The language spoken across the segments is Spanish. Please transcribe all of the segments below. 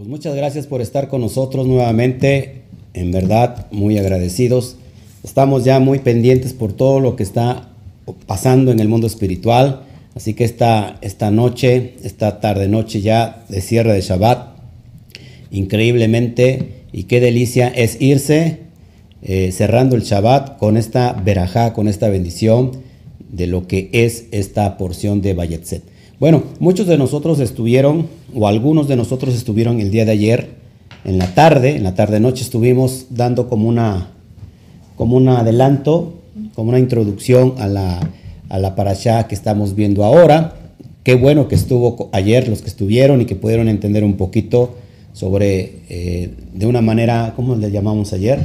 Pues muchas gracias por estar con nosotros nuevamente. En verdad, muy agradecidos. Estamos ya muy pendientes por todo lo que está pasando en el mundo espiritual. Así que esta, esta noche, esta tarde noche ya de cierre de Shabbat, increíblemente y qué delicia es irse eh, cerrando el Shabbat con esta verajá, con esta bendición de lo que es esta porción de Bayetzet. Bueno, muchos de nosotros estuvieron, o algunos de nosotros estuvieron el día de ayer, en la tarde, en la tarde-noche estuvimos dando como una, como un adelanto, como una introducción a la, a la parashá que estamos viendo ahora. Qué bueno que estuvo ayer los que estuvieron y que pudieron entender un poquito sobre, eh, de una manera, ¿cómo le llamamos ayer?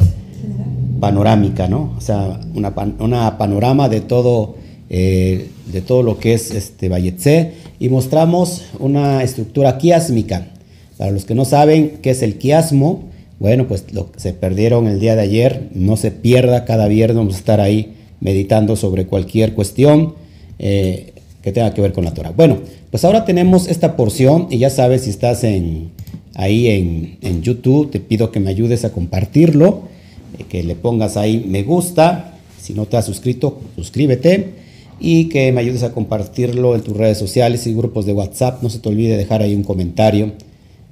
Panorámica, ¿no? O sea, una, una panorama de todo eh, de todo lo que es este Bayetse y mostramos una estructura quiásmica. Para los que no saben qué es el quiasmo, bueno, pues lo que se perdieron el día de ayer, no se pierda, cada viernes vamos a estar ahí meditando sobre cualquier cuestión eh, que tenga que ver con la Torah. Bueno, pues ahora tenemos esta porción y ya sabes si estás en, ahí en, en YouTube, te pido que me ayudes a compartirlo, eh, que le pongas ahí me gusta, si no te has suscrito, suscríbete y que me ayudes a compartirlo en tus redes sociales y grupos de WhatsApp. No se te olvide dejar ahí un comentario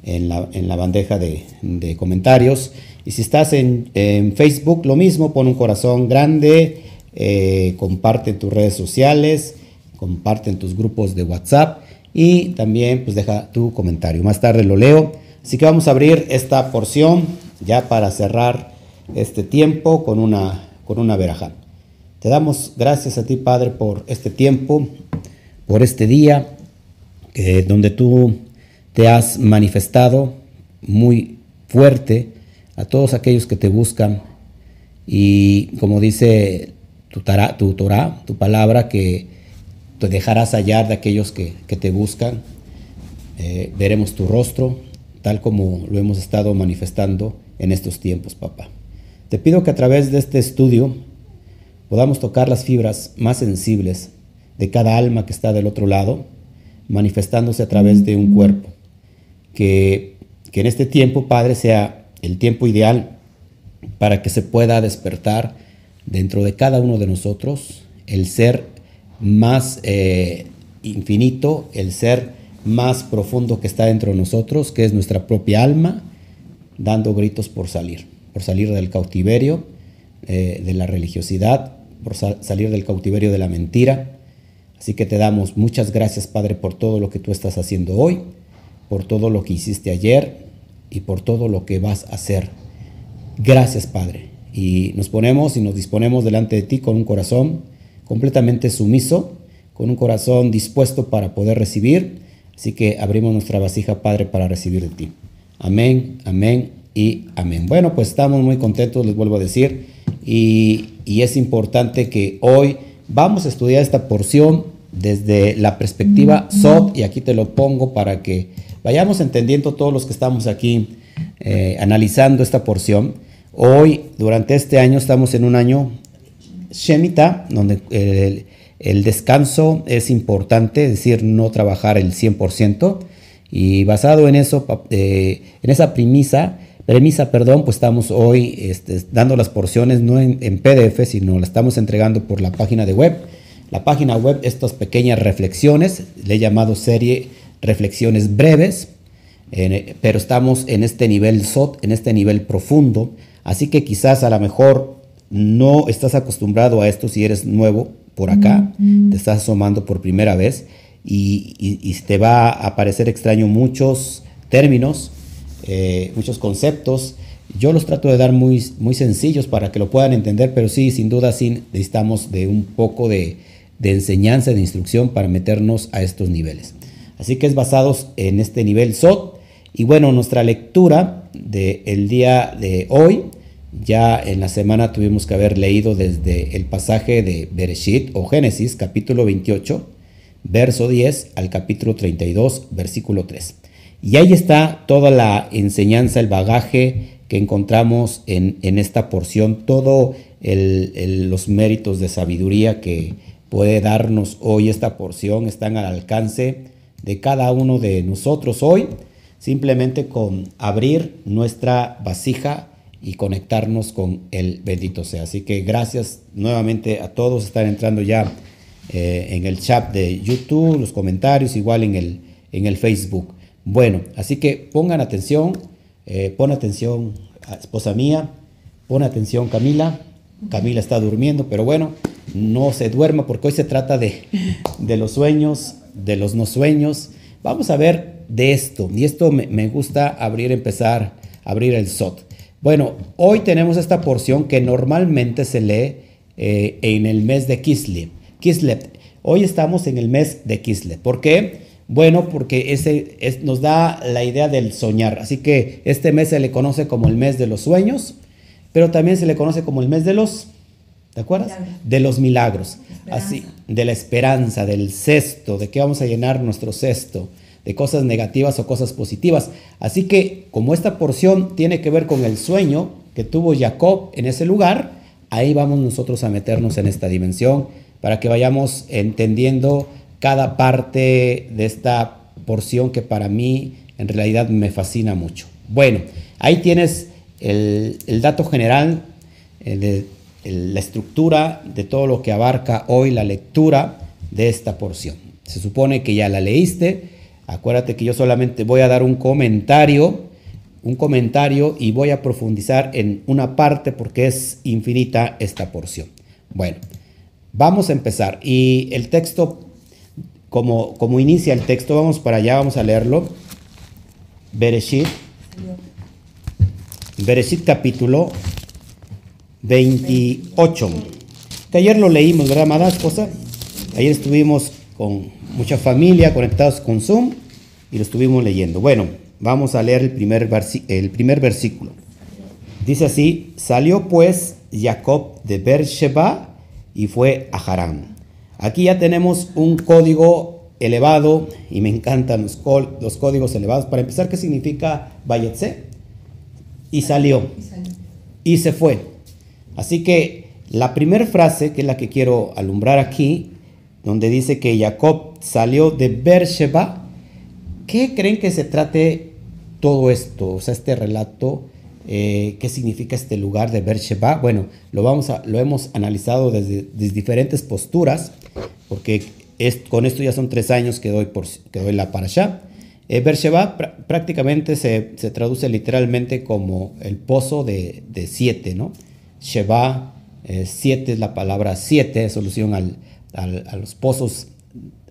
en la, bandeja de, comentarios. Y si estás en, Facebook, lo mismo, pon un corazón grande, eh, comparte en tus redes sociales, comparte en tus grupos de WhatsApp y también pues deja tu comentario. Más tarde lo leo. Así que vamos a abrir esta porción ya para cerrar este tiempo con una, con una verajá. Te damos gracias a ti, Padre, por este tiempo, por este día, donde tú te has manifestado muy fuerte a todos aquellos que te buscan. Y como dice tu, tu Torah, tu palabra, que te dejarás hallar de aquellos que, te buscan. Eh, veremos tu rostro, tal como lo hemos estado manifestando en estos tiempos, papá. Te pido que a través de este estudio, podamos tocar las fibras más sensibles de cada alma que está del otro lado, manifestándose a través de un cuerpo. Que, que en este tiempo, Padre, sea el tiempo ideal para que se pueda despertar dentro de cada uno de nosotros el ser más eh, infinito, el ser más profundo que está dentro de nosotros, que es nuestra propia alma, dando gritos por salir, por salir del cautiverio, eh, de la religiosidad, por salir del cautiverio de la mentira. Así que te damos muchas gracias, Padre, por todo lo que tú estás haciendo hoy, por todo lo que hiciste ayer y por todo lo que vas a hacer. Gracias, Padre. Y nos ponemos y nos disponemos delante de ti con un corazón completamente sumiso, con un corazón dispuesto para poder recibir. Así que abrimos nuestra vasija, Padre, para recibir de ti. Amén, amén y amén. Bueno, pues estamos muy contentos, les vuelvo a decir y, es importante que hoy vamos a estudiar esta porción desde la perspectiva SOT y aquí te lo pongo para que vayamos entendiendo todos los que estamos aquí eh, analizando esta porción. Hoy, durante este año, estamos en un año Shemitah, donde el, descanso es importante, es decir, no trabajar el 100%. Y basado en eso, eh, en esa premisa, premisa, perdón, pues estamos hoy este, dando las porciones no en, PDF, sino la estamos entregando por la página de web. La página web, estas pequeñas reflexiones, le he llamado serie Reflexiones Breves, pero estamos en este nivel SOT, en este nivel profundo, así que quizás a lo mejor no estás acostumbrado a esto si eres nuevo por acá, te estás asomando por primera vez y, y te va a parecer extraño muchos términos, eh, muchos conceptos. Yo los trato de dar muy, muy sencillos para que lo puedan entender, pero sí, sin duda, sí necesitamos de un poco de, de enseñanza, de instrucción para meternos a estos niveles. Así que es basados en este nivel SOT. Y bueno, nuestra lectura del día de hoy, ya en la semana tuvimos que haber leído desde el pasaje de Bereshit o Génesis, capítulo 28, verso 10 al capítulo 32, versículo 3. Y ahí está toda la enseñanza, el bagaje que encontramos en, esta porción, todos los méritos de sabiduría que puede darnos hoy esta porción están al alcance de cada uno de nosotros hoy. simplemente con abrir nuestra vasija y conectarnos con el bendito sea. Así que gracias nuevamente a todos. Están entrando ya eh, en el chat de YouTube, los comentarios, igual en el, en el Facebook. Bueno, así que pongan atención, eh, pon atención, esposa mía, pon atención Camila. Camila está durmiendo, pero bueno, no se duerma porque hoy se trata de, de los sueños, de los no sueños. Vamos a ver de esto, y esto me, me gusta abrir, empezar abrir el SOT. Bueno, hoy tenemos esta porción que normalmente se lee eh, en el mes de Kislev. Kislev. Hoy estamos en el mes de Kislev. ¿Por qué? Bueno, porque ese nos da la idea del soñar. Así que este mes se le conoce como el mes de los sueños, pero también se le conoce como el mes de los, ¿te acuerdas? De los milagros. Así, de la esperanza, del cesto, de que vamos a llenar nuestro cesto de cosas negativas o cosas positivas. Así que como esta porción tiene que ver con el sueño que tuvo Jacob en ese lugar, ahí vamos nosotros a meternos en esta dimensión para que vayamos entendiendo cada parte de esta porción que para mí en realidad me fascina mucho. Bueno, ahí tienes el, dato general, de, la estructura de todo lo que abarca hoy la lectura de esta porción. Se supone que ya la leíste, Acuérdate que yo solamente voy a dar un comentario, un comentario y voy a profundizar en una parte porque es infinita esta porción. Bueno, vamos a empezar. Y el texto, como, como inicia el texto, vamos para allá, vamos a leerlo. Bereshit. Bereshit capítulo 28. Que ayer lo leímos, ¿verdad, amada esposa? Ayer estuvimos con mucha familia conectados con Zoom y lo estuvimos leyendo. Bueno, vamos a leer el primer, el primer versículo. Dice así, salió pues Jacob de Beersheba y fue a Harán. Aquí ya tenemos un código elevado y me encantan los, códigos elevados. Para empezar, ¿qué significa Bayetse? Y salió. Y se fue. Así que la primera frase, que es la que quiero alumbrar aquí, donde dice que Jacob salió de Beersheba. ¿Qué creen que se trate todo esto? O sea, este relato, eh, ¿qué significa este lugar de Beersheba? Bueno, lo, vamos a, lo hemos analizado desde, diferentes posturas, porque con esto ya son tres años que doy, por, que doy la para allá. Eh, Beersheba prácticamente se, se, traduce literalmente como el pozo de, de siete, ¿no? Sheba, eh, siete es la palabra siete, solución al, a los pozos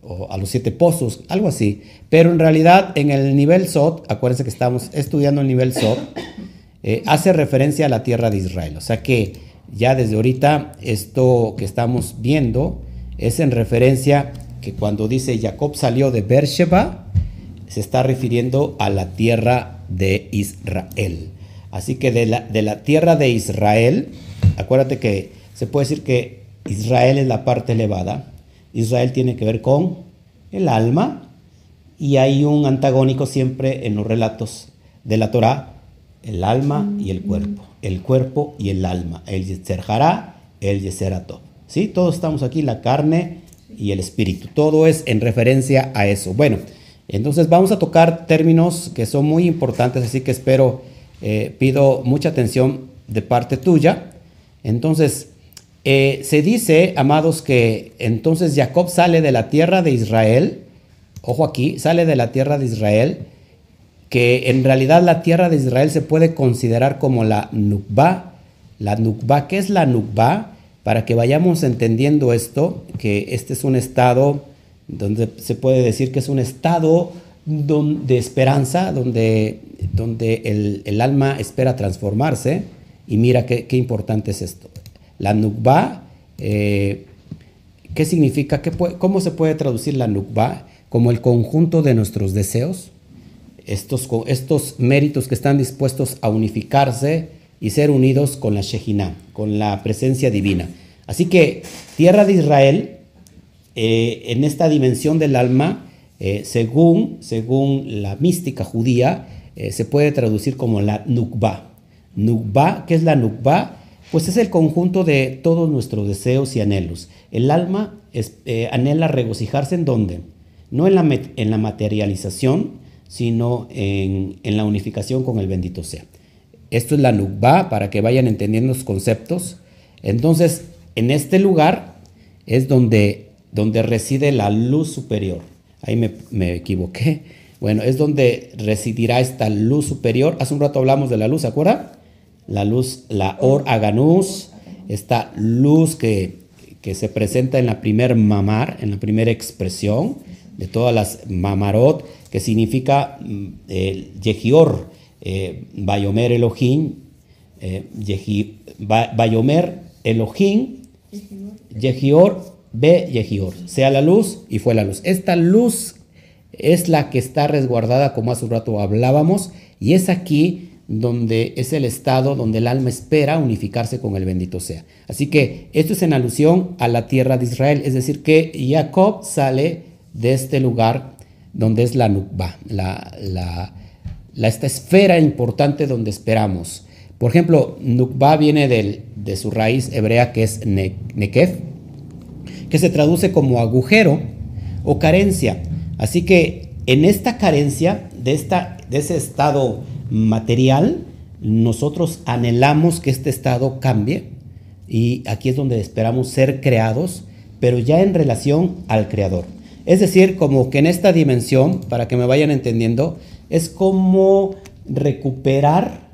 o a los siete pozos, algo así. Pero en realidad en el nivel SOT, acuérdense que estamos estudiando el nivel SOT, eh, hace referencia a la tierra de Israel. O sea que ya desde ahorita esto que estamos viendo es en referencia que cuando dice Jacob salió de Beersheba, se está refiriendo a la tierra de Israel. Así que de la, de la tierra de Israel, acuérdate que se puede decir que Israel es la parte elevada. Israel tiene que ver con el alma. Y hay un antagónico siempre en los relatos de la Torá, el alma y el cuerpo, el cuerpo y el alma, el Yetzer el Yetzer ¿Sí? Todos estamos aquí, la carne y el espíritu. Todo es en referencia a eso. Bueno, entonces vamos a tocar términos que son muy importantes, así que espero, eh, pido mucha atención de parte tuya. Entonces, eh, se dice, amados, que entonces Jacob sale de la tierra de Israel, ojo aquí, sale de la tierra de Israel, que en realidad la tierra de Israel se puede considerar como la Nukba. La Nukba, ¿qué es la Nukba? Para que vayamos entendiendo esto, que este es un estado donde se puede decir que es un estado de esperanza, donde, donde el, alma espera transformarse. Y mira qué importante es esto. La nukba, eh, ¿qué significa? ¿Cómo se puede traducir la nukba? Como el conjunto de nuestros deseos, estos, estos méritos que están dispuestos a unificarse y ser unidos con la Shejina, con la presencia divina. Así que tierra de Israel, eh, en esta dimensión del alma, eh, según, según la mística judía, se puede traducir como la nukba. Nukba, ¿qué es la nukba? pues es el conjunto de todos nuestros deseos y anhelos. El alma eh, anhela regocijarse en dónde? No en la, en la materialización, sino en, la unificación con el bendito sea. Esto es la Nukba, para que vayan entendiendo los conceptos. Entonces, en este lugar es donde, donde reside la luz superior. Ahí me, me equivoqué. Bueno, es donde residirá esta luz superior. Hace un rato hablamos de la luz, ¿se acuerda? La luz, la Or Aganus, esta luz que, que se presenta en la primer mamar, en la primera expresión de todas las mamarot, que significa mm, el Yehior, eh, Bayomer Elohim, eh, Bayomer Elohim, Yehior, Be Yehior, sea la luz y fue la luz. Esta luz es la que está resguardada, como hace un rato hablábamos, y es aquí donde es el estado donde el alma espera unificarse con el bendito sea. Así que esto es en alusión a la tierra de Israel, es decir, que Jacob sale de este lugar donde es la Nukba, la, la, esta esfera importante donde esperamos. Por ejemplo, Nukba viene de su raíz hebrea que es Nekev, que se traduce como agujero o carencia. Así que en esta carencia, de, esta, de ese estado material, nosotros anhelamos que este estado cambie y aquí es donde esperamos ser creados, pero ya en relación al Creador. Es decir, como que en esta dimensión, para que me vayan entendiendo, es como recuperar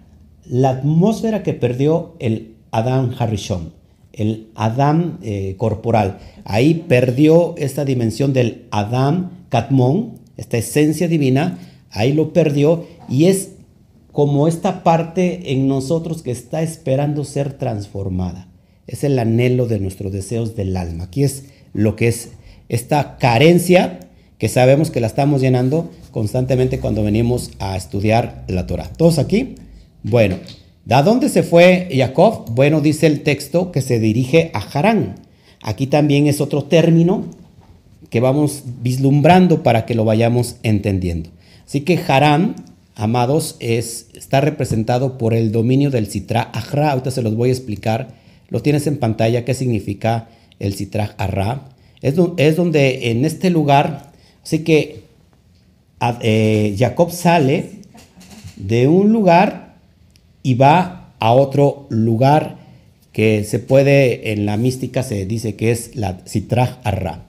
la atmósfera que perdió el Adán Harishon, el Adán eh, corporal. Ahí perdió esta dimensión del Adán Katmon, esta esencia divina, ahí lo perdió y es como esta parte en nosotros que está esperando ser transformada. Es el anhelo de nuestros deseos del alma. Aquí es lo que es esta carencia que sabemos que la estamos llenando constantemente cuando venimos a estudiar la Torah. ¿Todos aquí? Bueno, ¿de dónde se fue Jacob? Bueno, dice el texto que se dirige a Harán. Aquí también es otro término que vamos vislumbrando para que lo vayamos entendiendo. Así que Harán, amados, es, está representado por el dominio del Citra Ahra. Ahorita se los voy a explicar. Lo tienes en pantalla, qué significa el Citra Ahra. Es, donde en este lugar, así que eh, Jacob sale de un lugar y va a otro lugar que se puede, en la mística se dice que es la Sitraj Arra.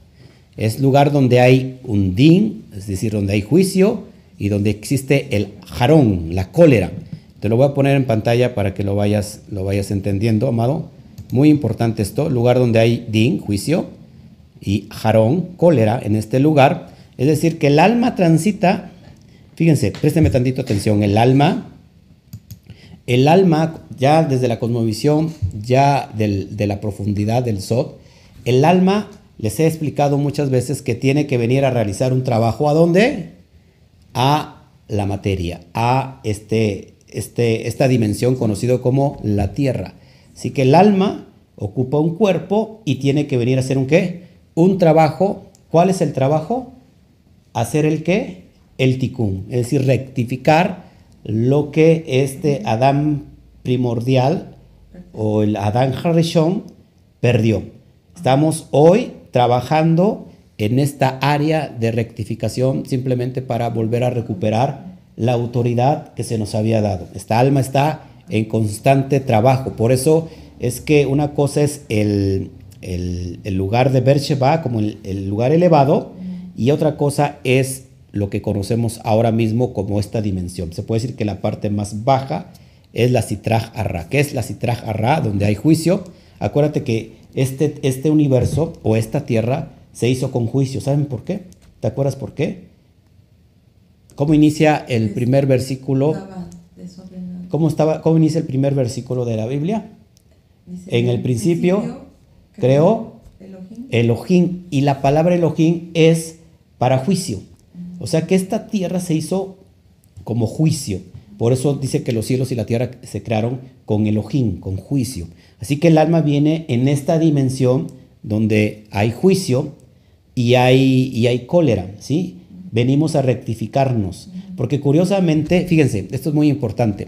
Es lugar donde hay un din, es decir, donde hay juicio y donde existe el jarón, la cólera. Te lo voy a poner en pantalla para que lo vayas, lo vayas entendiendo, amado. Muy importante esto, lugar donde hay din, juicio, y jarón, cólera, en este lugar. Es decir, que el alma transita, fíjense, présteme tantito atención, el alma, el alma, ya desde la cosmovisión, ya de la profundidad del Sod, el alma, les he explicado muchas veces que tiene que venir a realizar un trabajo, ¿a dónde? A la materia, a este, este, esta dimensión conocido como la tierra. Así que el alma ocupa un cuerpo y tiene que venir a hacer un qué? un trabajo. ¿Cuál es el trabajo? Hacer el qué? El tikkun, es decir, rectificar lo que este Adán primordial o el Adán Harishon perdió. Estamos hoy trabajando en esta área de rectificación simplemente para volver a recuperar la autoridad que se nos había dado. Esta alma está en constante trabajo. Por eso es que una cosa es el, el, lugar de Beersheba como el, lugar elevado y otra cosa es lo que conocemos ahora mismo como esta dimensión. Se puede decir que la parte más baja es la Sitraj Arra. ¿Qué es la Sitraj Arra? Donde hay juicio. Acuérdate que este, este universo o esta tierra se hizo con juicio. ¿Saben por qué? ¿Te acuerdas por qué? ¿Cómo inicia el primer versículo? ¿Cómo, estaba, ¿Cómo inicia el primer versículo de la Biblia? en el principio creó Elohim. Y la palabra Elohim es para juicio. O sea que esta tierra se hizo como juicio. Por eso dice que los cielos y la tierra se crearon con Elohim, con juicio. Así que el alma viene en esta dimensión donde hay juicio y hay, y hay cólera, ¿sí? Venimos a rectificarnos. Porque curiosamente, fíjense, esto es muy importante.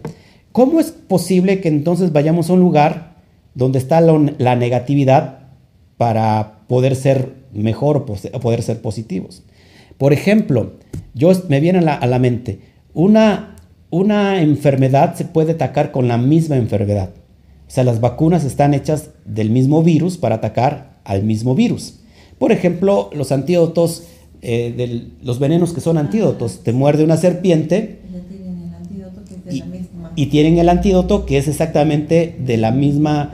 ¿Cómo es posible que entonces vayamos a un lugar donde está la negatividad para poder ser mejor o poder ser positivos. Por ejemplo, yo me viene a la, a la mente, una, una enfermedad se puede atacar con la misma enfermedad. O sea, las vacunas están hechas del mismo virus para atacar al mismo virus. Por ejemplo, los antídotos, eh, los venenos que son antídotos, te muerde una serpiente y, tienen el antídoto que es exactamente de la misma,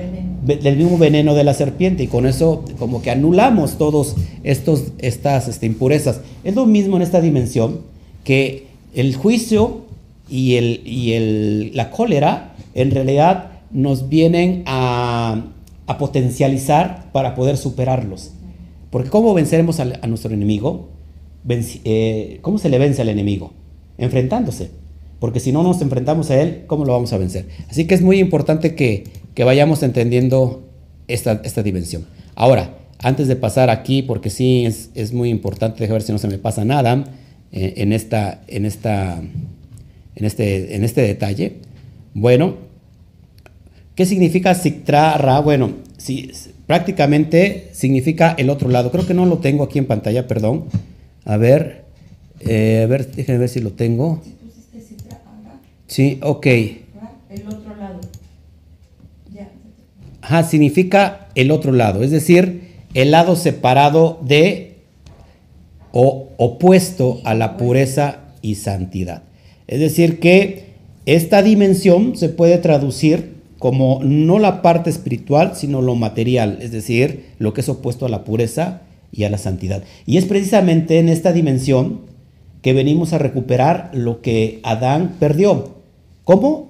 del mismo veneno de la serpiente y con eso como que anulamos todos estos, estas este, impurezas. Es lo mismo en esta dimensión que el juicio y, el, y el, la cólera en realidad nos vienen a, a, potencializar para poder superarlos. Porque ¿cómo venceremos a, nuestro enemigo? eh, ¿Cómo se le vence al enemigo? Enfrentándose. Porque si no nos enfrentamos a él, ¿cómo lo vamos a vencer? Así que es muy importante que, que vayamos entendiendo esta, esta, dimensión. Ahora, antes de pasar aquí, porque sí es, es muy importante, dejar ver si no se me pasa nada eh, en, esta, en, esta, en, este, en este detalle. Bueno, ¿qué significa Siktra Ra? Bueno, sí, prácticamente significa el otro lado. Creo que no lo tengo aquí en pantalla, perdón. A ver, eh, a ver, déjenme ver si lo tengo. Sí, ok. El otro. Significa el otro lado, es decir, el lado separado de o opuesto a la pureza y santidad. Es decir, que esta dimensión se puede traducir como no la parte espiritual, sino lo material, es decir, lo que es opuesto a la pureza y a la santidad. Y es precisamente en esta dimensión que venimos a recuperar lo que Adán perdió. ¿Cómo?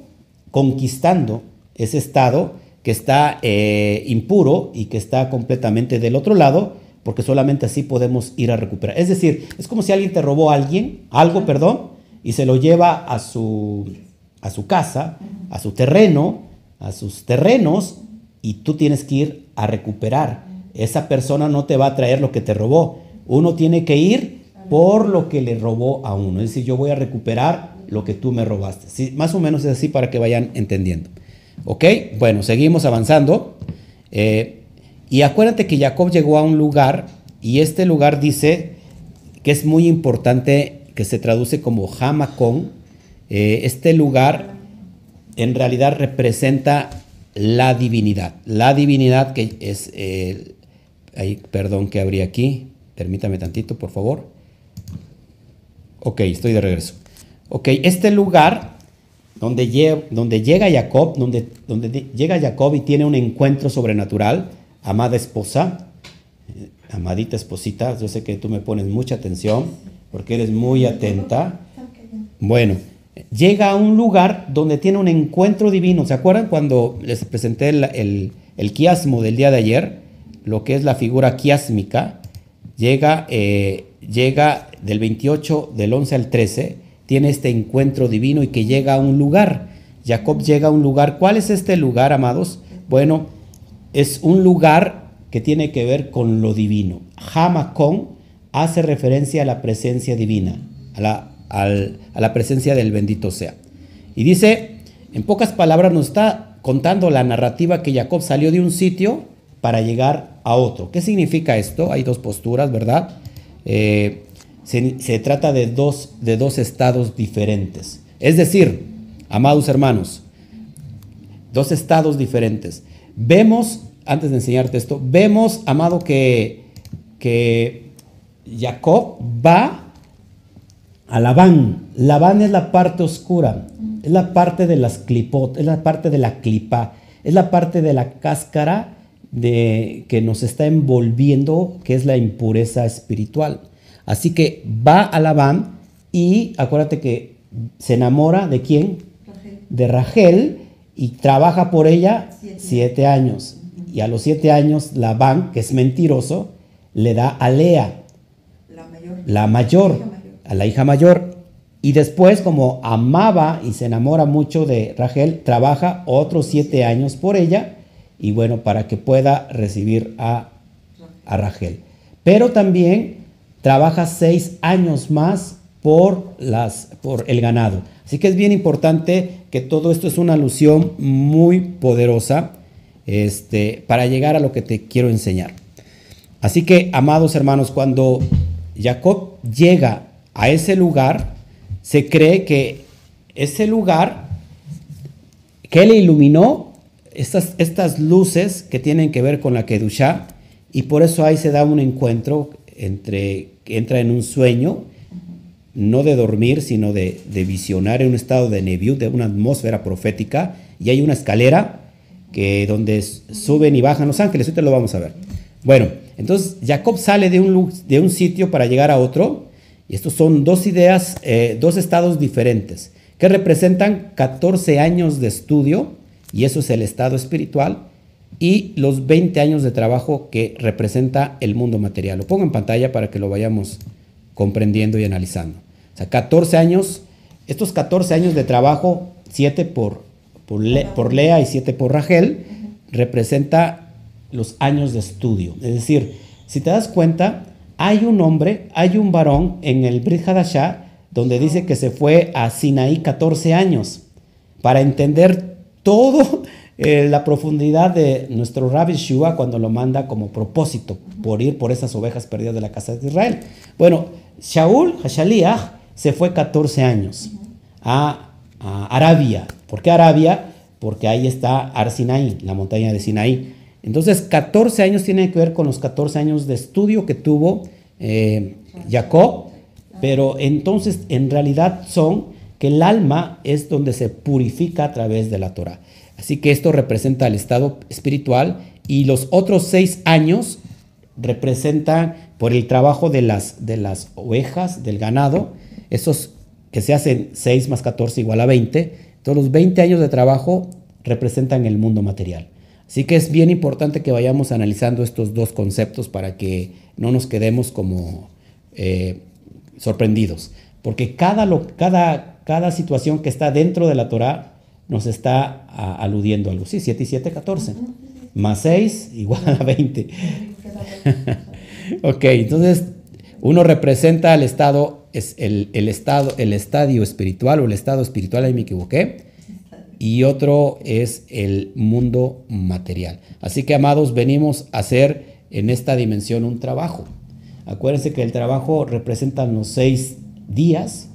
Conquistando ese estado que está eh, impuro y que está completamente del otro lado, porque solamente así podemos ir a recuperar. Es decir, es como si alguien te robó a alguien, algo, perdón, y se lo lleva a su, a su casa, a su terreno, a sus terrenos, y tú tienes que ir a recuperar. Esa persona no te va a traer lo que te robó. Uno tiene que ir por lo que le robó a uno. Es decir, yo voy a recuperar lo que tú me robaste. Sí, más o menos es así para que vayan entendiendo. ¿Ok? Bueno, seguimos avanzando. Eh, y acuérdate que Jacob llegó a un lugar y este lugar dice que es muy importante, que se traduce como Hamacón. Eh, este lugar en realidad representa la divinidad. La divinidad que es... Eh, perdón que habría aquí. Permítame tantito, por favor. Ok, estoy de regreso. Ok, este lugar donde, donde llega Jacob, donde, donde llega Jacob y tiene un encuentro sobrenatural, amada esposa, eh, amadita esposita, yo sé que tú me pones mucha atención porque eres muy atenta. Bueno, llega a un lugar donde tiene un encuentro divino. ¿Se acuerdan cuando les presenté el, el, el quiasmo del día de ayer? Lo que es la figura quiásmica. Llega, eh, llega del 28, del 11 al 13 tiene este encuentro divino y que llega a un lugar. Jacob llega a un lugar. ¿Cuál es este lugar, amados? Bueno, es un lugar que tiene que ver con lo divino. Hamacón hace referencia a la presencia divina, a la, a la presencia del bendito sea. Y dice, en pocas palabras nos está contando la narrativa que Jacob salió de un sitio para llegar a otro. ¿Qué significa esto? Hay dos posturas, ¿verdad? Eh, se, trata de dos, de dos estados diferentes. Es decir, amados hermanos, dos estados diferentes. Vemos, antes de enseñarte esto, vemos, amado, que, que Jacob va a Labán. Labán es la parte oscura, es la parte de las clipot, es la parte de la clipa, es la parte de la cáscara de, que nos está envolviendo, que es la impureza espiritual. Así que va a Labán y acuérdate que se enamora de quién? De Rachel y trabaja por ella siete, años. Y a los siete años Labán, que es mentiroso, le da a Lea, la mayor, a la hija mayor. Y después, como amaba y se enamora mucho de Rachel, trabaja otros siete años por ella y bueno, para que pueda recibir a, a Rachel. Pero también trabaja seis años más por, las, por el ganado. Así que es bien importante que todo esto es una alusión muy poderosa este, para llegar a lo que te quiero enseñar. Así que, amados hermanos, cuando Jacob llega a ese lugar, se cree que ese lugar que le iluminó estas, estas luces que tienen que ver con la Kedushá, y por eso ahí se da un encuentro entre, entra en un sueño, no de dormir, sino de, visionar en un estado de neviú, de una atmósfera profética, y hay una escalera que donde suben y bajan los ángeles, ahorita lo vamos a ver. Bueno, entonces Jacob sale de un, de un sitio para llegar a otro, y estos son dos ideas, eh, dos estados diferentes, que representan 14 años de estudio, y eso es el estado espiritual, y los 20 años de trabajo que representa el mundo material. Lo pongo en pantalla para que lo vayamos comprendiendo y analizando. O sea, 14 años, estos 14 años de trabajo, 7 por, por, Lea y 7 por Rachel, representa los años de estudio. Es decir, si te das cuenta, hay un hombre, hay un varón en el Brit Hadashah donde dice que se fue a Sinaí 14 años para entender todo eh, la profundidad de nuestro Rabbi Shua cuando lo manda como propósito por ir por esas ovejas perdidas de la casa de Israel. Bueno, Shaul Hashaliach se fue 14 años a, Arabia. ¿Por qué Arabia? Porque ahí está Arsinaí, la montaña de Sinaí. Entonces, 14 años tienen que ver con los 14 años de estudio que tuvo eh, Jacob, pero entonces en realidad son que el alma es donde se purifica a través de la Torah. Así que esto representa el estado espiritual y los otros seis años representan por el trabajo de las, de las ovejas, del ganado, esos que se hacen 6 más 14 igual a 20, todos los 20 años de trabajo representan el mundo material. Así que es bien importante que vayamos analizando estos dos conceptos para que no nos quedemos como eh, sorprendidos, porque cada, cada, cada situación que está dentro de la Torah nos está aludiendo a algo. Sí, 7 y 7, 14. Más 6 igual a 20. ok, entonces uno representa el estado, es el, estado, el estadio espiritual o el estado espiritual, ahí me equivoqué. Y otro es el mundo material. Así que, amados, venimos a hacer en esta dimensión un trabajo. Acuérdense que el trabajo representa los seis días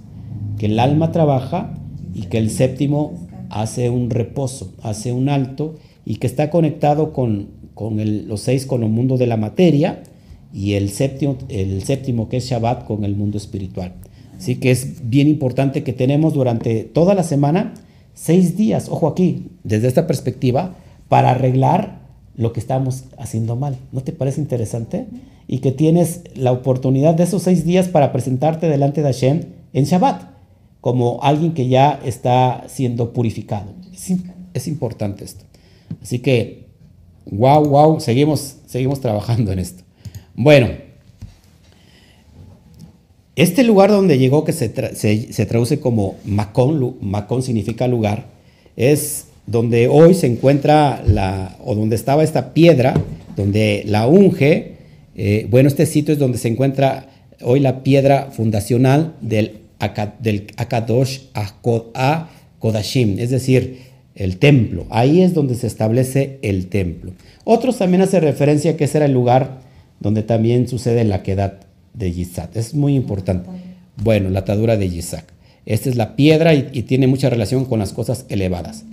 que el alma trabaja y que el séptimo hace un reposo, hace un alto y que está conectado con, los seis con el mundo de la materia y el séptimo, el séptimo que es Shabbat con el mundo espiritual. Así que es bien importante que tenemos durante toda la semana seis días, ojo aquí, desde esta perspectiva, para arreglar lo que estamos haciendo mal. ¿No te parece interesante? Y que tienes la oportunidad de esos seis días para presentarte delante de Hashem en Shabbat como alguien que ya está siendo purificado. Es, importante esto. Así que, wow, wow, seguimos, seguimos trabajando en esto. Bueno, este lugar donde llegó, que se, traduce como Macón, Macón significa lugar, es donde hoy se encuentra la, o donde estaba esta piedra, donde la unge. Eh, bueno, este sitio es donde se encuentra hoy la piedra fundacional del del Akadosh a Kodashim, es decir, el templo. Ahí es donde se establece el templo. Otros también hacen referencia que ese era el lugar donde también sucede la quedad de Yitzhak. Es muy importante. Bueno, la atadura de Yitzhak. Esta es la piedra y, y tiene mucha relación con las cosas elevadas.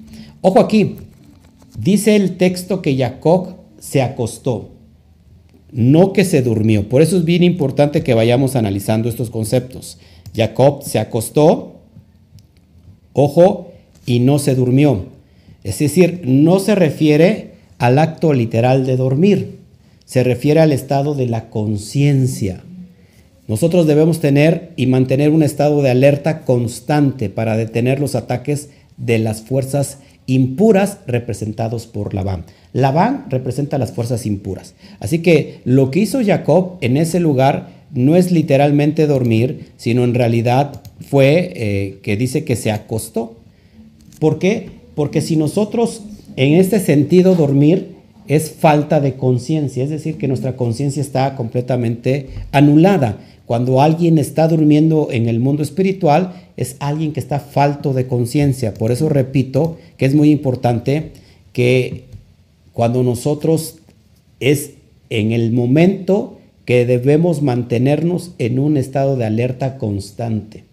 Ojo aquí, dice el texto que Jacob se acostó, no que se durmió. Por eso es bien importante que vayamos analizando estos conceptos. Jacob se acostó, ojo, y no se durmió. Es decir, no se refiere al acto literal de dormir, se refiere al estado de la conciencia. Nosotros debemos tener y mantener un estado de alerta constante para detener los ataques de las fuerzas impuras representados por Labán. Labán representa las fuerzas impuras. Así que lo que hizo Jacob en ese lugar no es literalmente dormir, sino en realidad fue eh, que dice que se acostó. ¿Por qué? Porque si nosotros en este sentido dormir es falta de conciencia, es decir, que nuestra conciencia está completamente anulada. Cuando alguien está durmiendo en el mundo espiritual, es alguien que está falto de conciencia. Por eso repito que es muy importante que cuando nosotros es en el momento que debemos mantenernos en un estado de alerta constante.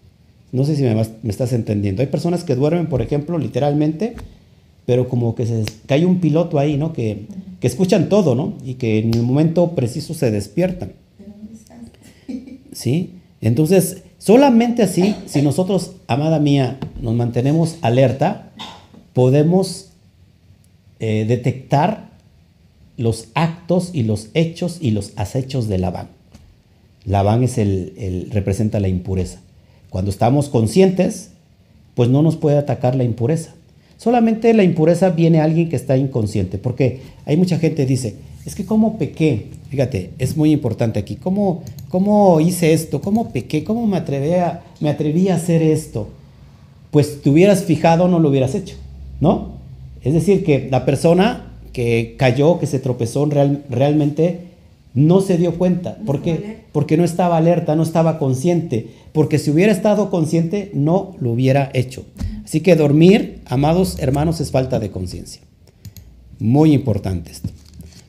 No sé si me, estás entendiendo. Hay personas que duermen, por ejemplo, literalmente, pero como que, se, hay un piloto ahí, ¿no? Que, que escuchan todo, ¿no? Y que en el momento preciso se despiertan. ¿Sí? Entonces, solamente así, si nosotros, amada mía, nos mantenemos alerta, podemos eh, detectar los actos y los hechos y los acechos de Labán. Labán es el, representa la impureza. Cuando estamos conscientes, pues no nos puede atacar la impureza. Solamente la impureza viene alguien que está inconsciente, porque hay mucha gente que dice, es que cómo pequé, fíjate, es muy importante aquí, cómo, cómo hice esto, cómo pequé, cómo me atreví, a, me atreví a hacer esto. Pues te hubieras fijado, no lo hubieras hecho, ¿no? Es decir, que la persona que cayó, que se tropezó, real, realmente no se dio cuenta. ¿Por qué? Porque no estaba alerta, no estaba consciente. Porque si hubiera estado consciente, no lo hubiera hecho. Así que dormir, amados hermanos, es falta de conciencia. Muy importante esto.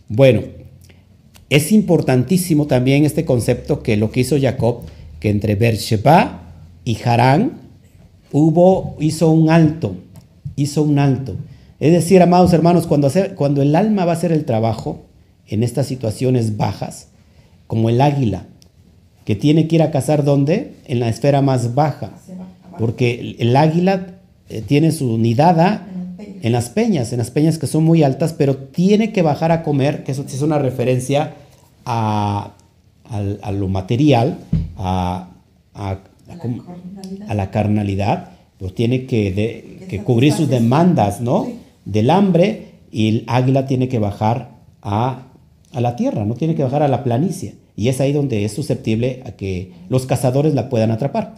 Bueno, es importantísimo también este concepto que lo que hizo Jacob, que entre Beersheba y Harán hubo, hizo un alto, hizo un alto. Es decir, amados hermanos, cuando, cuando el alma va a hacer el trabajo en estas situaciones bajas, como el águila, que tiene que ir a cazar ¿dónde? En la esfera más baja. Porque el águila eh, tiene su nidada en las peñas, en las peñas que son muy altas, pero tiene que bajar a comer, que eso es una referencia a, lo material, a, la carnalidad, pues tiene que, cubrir sus demandas, ¿no? Del hambre y el águila tiene que bajar a, a la tierra, no tiene que bajar a la planicie. Y es ahí donde es susceptible a que los cazadores la puedan atrapar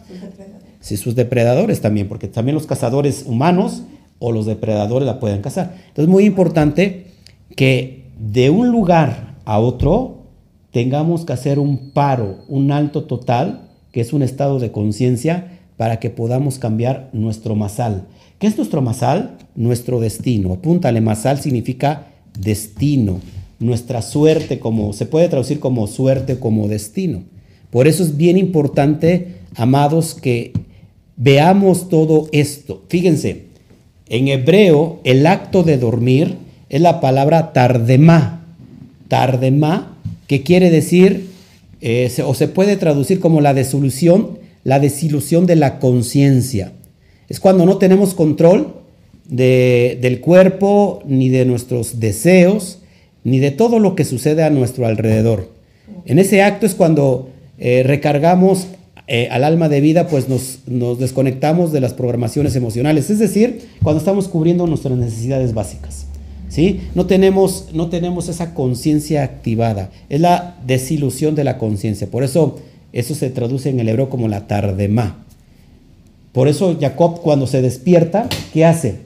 si sus depredadores también, porque también los cazadores humanos o los depredadores la pueden cazar. Entonces es muy importante que de un lugar a otro tengamos que hacer un paro, un alto total, que es un estado de conciencia, para que podamos cambiar nuestro masal. ¿Qué es nuestro masal? Nuestro destino. Apúntale, masal significa destino, nuestra suerte, como se puede traducir como suerte, como destino. Por eso es bien importante, amados, que Veamos todo esto. Fíjense, en hebreo el acto de dormir es la palabra tardemá. Tardemá, que quiere decir, eh, o se puede traducir como la desilusión, la desilusión de la conciencia. Es cuando no tenemos control del cuerpo, ni de nuestros deseos, ni de todo lo que sucede a nuestro alrededor. En ese acto es cuando eh, recargamos eh, al alma de vida, pues nos, nos, desconectamos de las programaciones emocionales, es decir, cuando estamos cubriendo nuestras necesidades básicas. ¿sí? No, tenemos, no tenemos esa conciencia activada, es la desilusión de la conciencia. Por eso eso se traduce en el hebreo como la tardemá. Por eso Jacob cuando se despierta, ¿qué hace?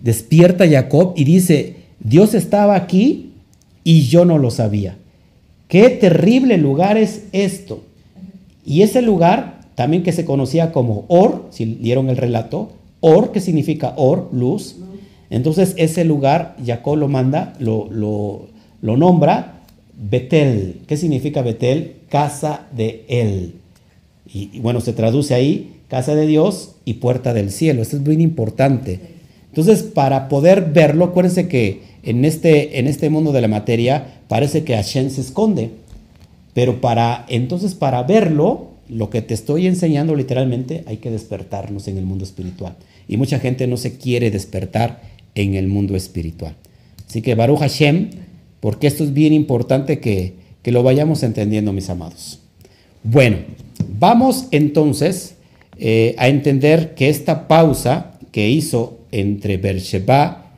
Despierta Jacob y dice, Dios estaba aquí y yo no lo sabía. Qué terrible lugar es esto. Y ese lugar, también que se conocía como Or, si dieron el relato, Or, que significa Or, luz. Entonces ese lugar, Jacob lo manda, lo, lo, nombra Betel. ¿Qué significa Betel? Casa de él. Y, bueno, se traduce ahí, casa de Dios y puerta del cielo. Esto es muy importante. Entonces, para poder verlo, acuérdense que en este, en este mundo de la materia parece que Hashem se esconde. Pero para, entonces, para verlo, lo que te estoy enseñando literalmente, hay que despertarnos en el mundo espiritual. Y mucha gente no se quiere despertar en el mundo espiritual. Así que Baruch Hashem, porque esto es bien importante que, que lo vayamos entendiendo, mis amados. Bueno, vamos entonces eh, a entender que esta pausa que hizo entre Beersheba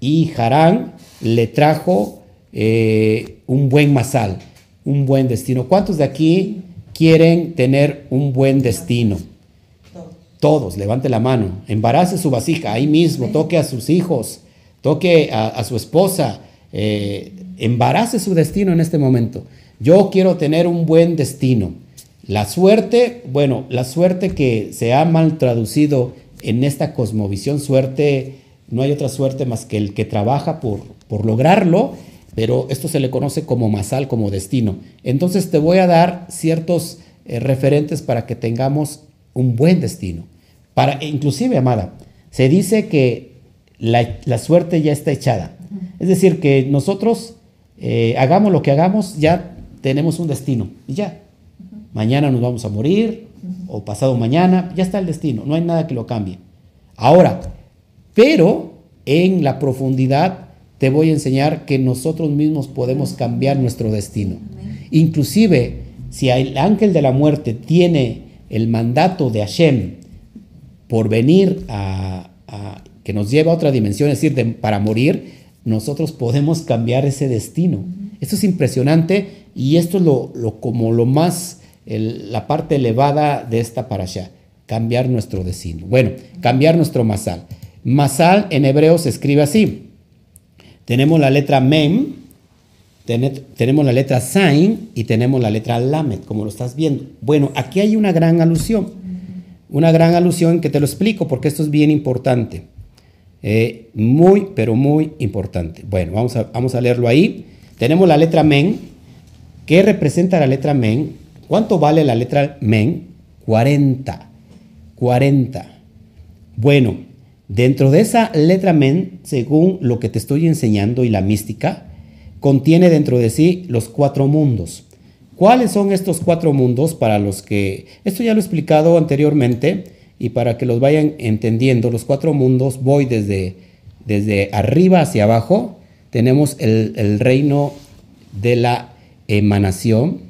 y Harán le trajo eh, un buen masal un buen destino. ¿Cuántos de aquí quieren tener un buen destino? Todos, levante la mano. Embarace su vasija ahí mismo, toque a sus hijos, toque a, su esposa, eh, embarace su destino en este momento. Yo quiero tener un buen destino. La suerte, bueno, la suerte que se ha mal traducido en esta cosmovisión, suerte, no hay otra suerte más que el que trabaja por, por lograrlo, pero esto se le conoce como masal, como destino. Entonces te voy a dar ciertos eh, referentes para que tengamos un buen destino. Para, inclusive, amada, se dice que la, suerte ya está echada. Es decir, que nosotros eh, hagamos lo que hagamos, ya tenemos un destino y ya. Mañana nos vamos a morir o pasado mañana, ya está el destino, no hay nada que lo cambie. Ahora, pero en la profundidad te voy a enseñar que nosotros mismos podemos cambiar nuestro destino. Inclusive, si el ángel de la muerte tiene el mandato de Hashem por venir a, que nos lleva a otra dimensión, es decir, para morir, nosotros podemos cambiar ese destino. Esto es impresionante y esto es lo, como lo más, la parte elevada de esta parasha, cambiar nuestro destino. Bueno, cambiar nuestro masal. Masal en hebreo se escribe así. Tenemos la letra mem, tenemos la letra Sain y tenemos la letra Lamed, como lo estás viendo. Bueno, aquí hay una gran alusión. Una gran alusión que te lo explico porque esto es bien importante. Eh, muy, pero muy importante. Bueno, vamos a, vamos a leerlo ahí. Tenemos la letra Men. ¿Qué representa la letra Men? ¿Cuánto vale la letra Men? 40. 40. Bueno, dentro de esa letra Men, según lo que te estoy enseñando y la mística, contiene dentro de sí los cuatro mundos. ¿Cuáles son estos cuatro mundos para los que... Esto ya lo he explicado anteriormente y para que los vayan entendiendo, los cuatro mundos, voy desde, desde arriba hacia abajo, tenemos el, reino de la emanación,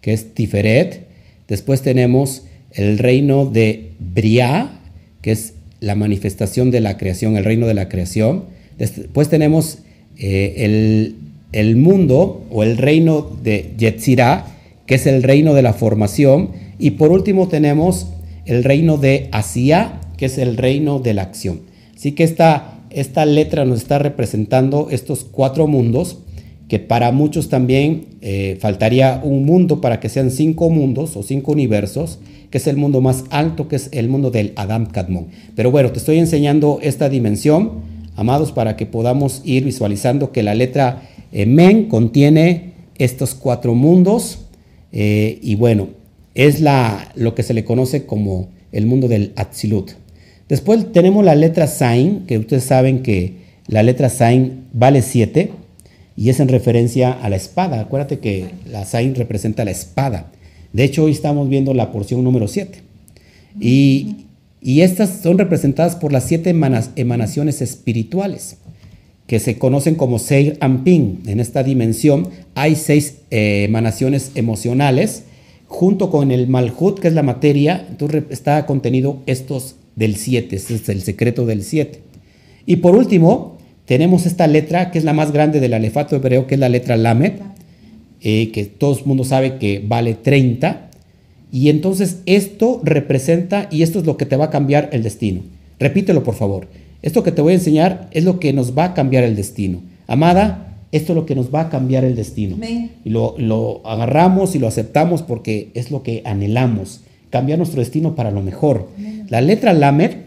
que es Tiferet, después tenemos el reino de Briah, que es la manifestación de la creación, el reino de la creación, después tenemos eh, el, mundo o el reino de Yetzirah, que es el reino de la formación, y por último tenemos el reino de Asia, que es el reino de la acción. Así que esta, esta letra nos está representando estos cuatro mundos, que para muchos también eh, faltaría un mundo para que sean cinco mundos o cinco universos, que es el mundo más alto, que es el mundo del Adam Kadmon. Pero bueno, te estoy enseñando esta dimensión, amados, para que podamos ir visualizando que la letra eh, Men contiene estos cuatro mundos. Eh, y bueno, es la, lo que se le conoce como el mundo del Atzilut. Después tenemos la letra Sain, que ustedes saben que la letra Sain vale 7 y es en referencia a la espada. Acuérdate que la Sain representa la espada. De hecho, hoy estamos viendo la porción número 7. Y, estas son representadas por las siete emanaciones espirituales que se conocen como Seir Ampin. En esta dimensión hay seis eh, emanaciones emocionales junto con el Malhut, que es la materia, entonces está contenido estos del 7, este es el secreto del 7. Y por último, tenemos esta letra que es la más grande del alefato hebreo, que es la letra Lamed, eh, que todo el mundo sabe que vale 30. Y entonces esto representa, y esto es lo que te va a cambiar el destino. Repítelo, por favor. Esto que te voy a enseñar es lo que nos va a cambiar el destino. Amada, esto es lo que nos va a cambiar el destino. Y lo, agarramos y lo aceptamos porque es lo que anhelamos, cambiar nuestro destino para lo mejor. La letra Lamer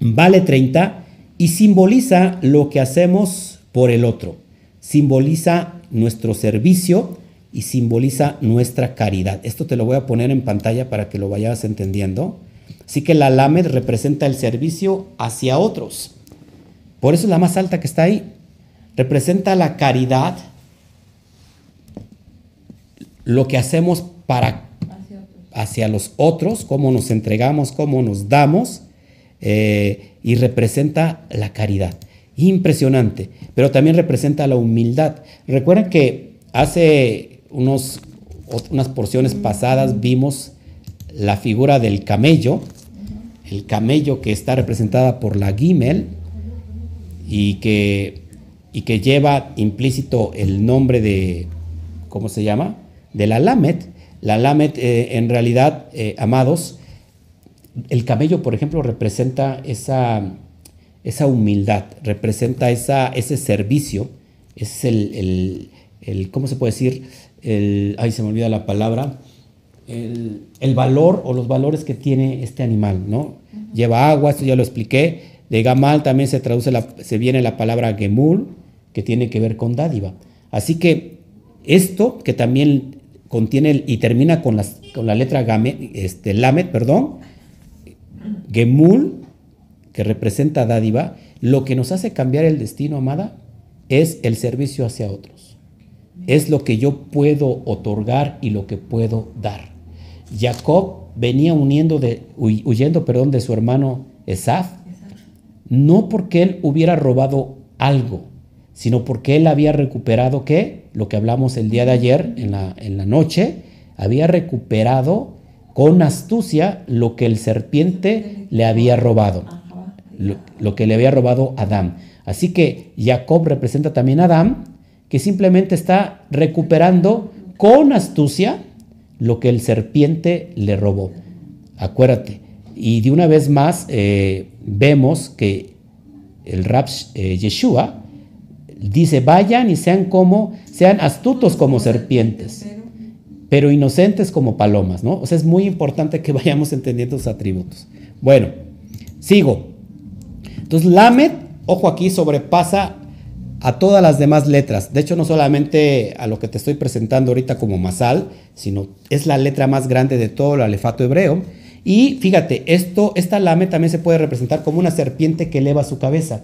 vale 30 y simboliza lo que hacemos por el otro. Simboliza nuestro servicio y simboliza nuestra caridad. Esto te lo voy a poner en pantalla para que lo vayas entendiendo. Así que la Lamed representa el servicio hacia otros. Por eso es la más alta que está ahí representa la caridad, lo que hacemos para hacia los otros, cómo nos entregamos, cómo nos damos, eh, y representa la caridad. Impresionante, pero también representa la humildad. Recuerden que hace unos, unas porciones pasadas vimos la figura del camello, el camello que está representada por la Gimel y que y que lleva implícito el nombre de, ¿cómo se llama? De la Lamet. La Lamet, eh, en realidad, eh, amados, el camello, por ejemplo, representa esa, esa humildad, representa esa, ese servicio, es el, el, ¿cómo se puede decir? El, ay, se me olvida la palabra, el, el, valor o los valores que tiene este animal, ¿no? Lleva agua, esto ya lo expliqué. De gamal también se traduce, la, se viene la palabra gemul, que tiene que ver con dádiva. Así que esto que también contiene y termina con, con la letra game, este, lamet, perdón, gemul, que representa dádiva, lo que nos hace cambiar el destino, amada, es el servicio hacia otros. Es lo que yo puedo otorgar y lo que puedo dar. Jacob venía uniendo de, huyendo perdón, de su hermano Esaf, no porque él hubiera robado algo, sino porque él había recuperado qué? Lo que hablamos el día de ayer en la, en la noche, había recuperado con astucia lo que el serpiente le había robado, lo, que le había robado Adán. Así que Jacob representa también a Adán, que simplemente está recuperando con astucia lo que el serpiente le robó. Acuérdate. Y de una vez más eh, vemos que el rap eh, Yeshua dice, vayan y sean como, sean astutos como serpientes, pero inocentes como palomas, ¿no? O sea, es muy importante que vayamos entendiendo sus atributos. Bueno, sigo. Entonces, Lamed, ojo aquí, sobrepasa a todas las demás letras. De hecho, no solamente a lo que te estoy presentando ahorita como masal, sino es la letra más grande de todo el alefato hebreo. Y fíjate, esto, esta lame también se puede representar como una serpiente que eleva su cabeza.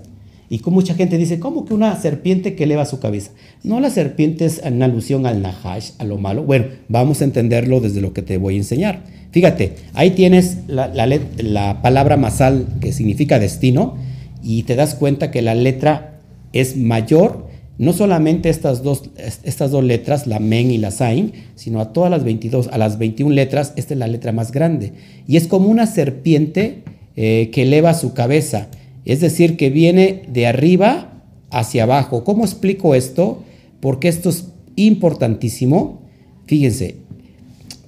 Y como mucha gente dice, ¿cómo que una serpiente que eleva su cabeza? No la serpiente es en alusión al Nahash, a lo malo. Bueno, vamos a entenderlo desde lo que te voy a enseñar. Fíjate, ahí tienes la, la palabra masal que significa destino y te das cuenta que la letra es mayor no solamente estas dos, estas dos letras, la men y la sain, sino a todas las 22, a las 21 letras, esta es la letra más grande. Y es como una serpiente eh, que eleva su cabeza, es decir, que viene de arriba hacia abajo. ¿Cómo explico esto? Porque esto es importantísimo. Fíjense,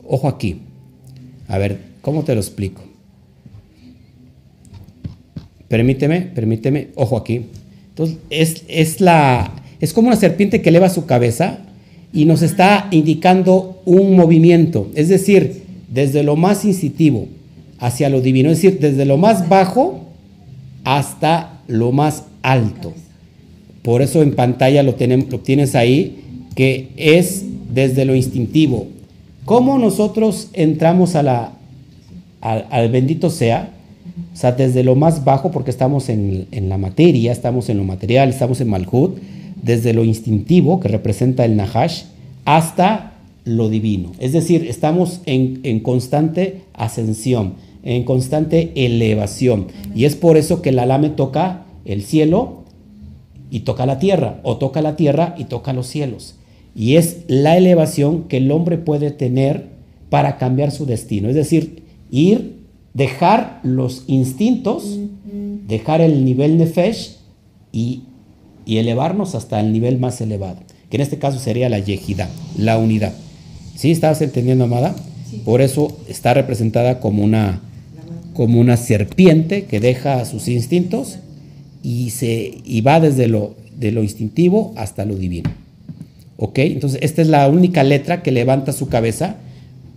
ojo aquí. A ver, ¿cómo te lo explico? Permíteme, permíteme, ojo aquí. Entonces, es, es la, es como una serpiente que eleva su cabeza y nos está indicando un movimiento, es decir, desde lo más instintivo hacia lo divino, es decir, desde lo más bajo hasta lo más alto. Por eso en pantalla lo, tienes ahí, que es desde lo instintivo. ¿Cómo nosotros entramos a la, al bendito sea? O sea, desde lo más bajo, porque estamos en, en, la materia, estamos en lo material, estamos en Malhut, desde lo instintivo, que representa el Nahash, hasta lo divino. Es decir, estamos en, constante ascensión, en constante elevación. Y es por eso que el alame toca el cielo y toca la tierra, o toca la tierra y toca los cielos. Y es la elevación que el hombre puede tener para cambiar su destino. Es decir, ir, dejar los instintos, dejar el nivel nefesh y y elevarnos hasta el nivel más elevado, que en este caso sería la yejida, la unidad. ¿Sí? ¿Estás entendiendo, amada? Por eso está representada como una, como una serpiente que deja sus instintos y, se, y va desde lo, de lo instintivo hasta lo divino. ¿Ok? Entonces, esta es la única letra que levanta su cabeza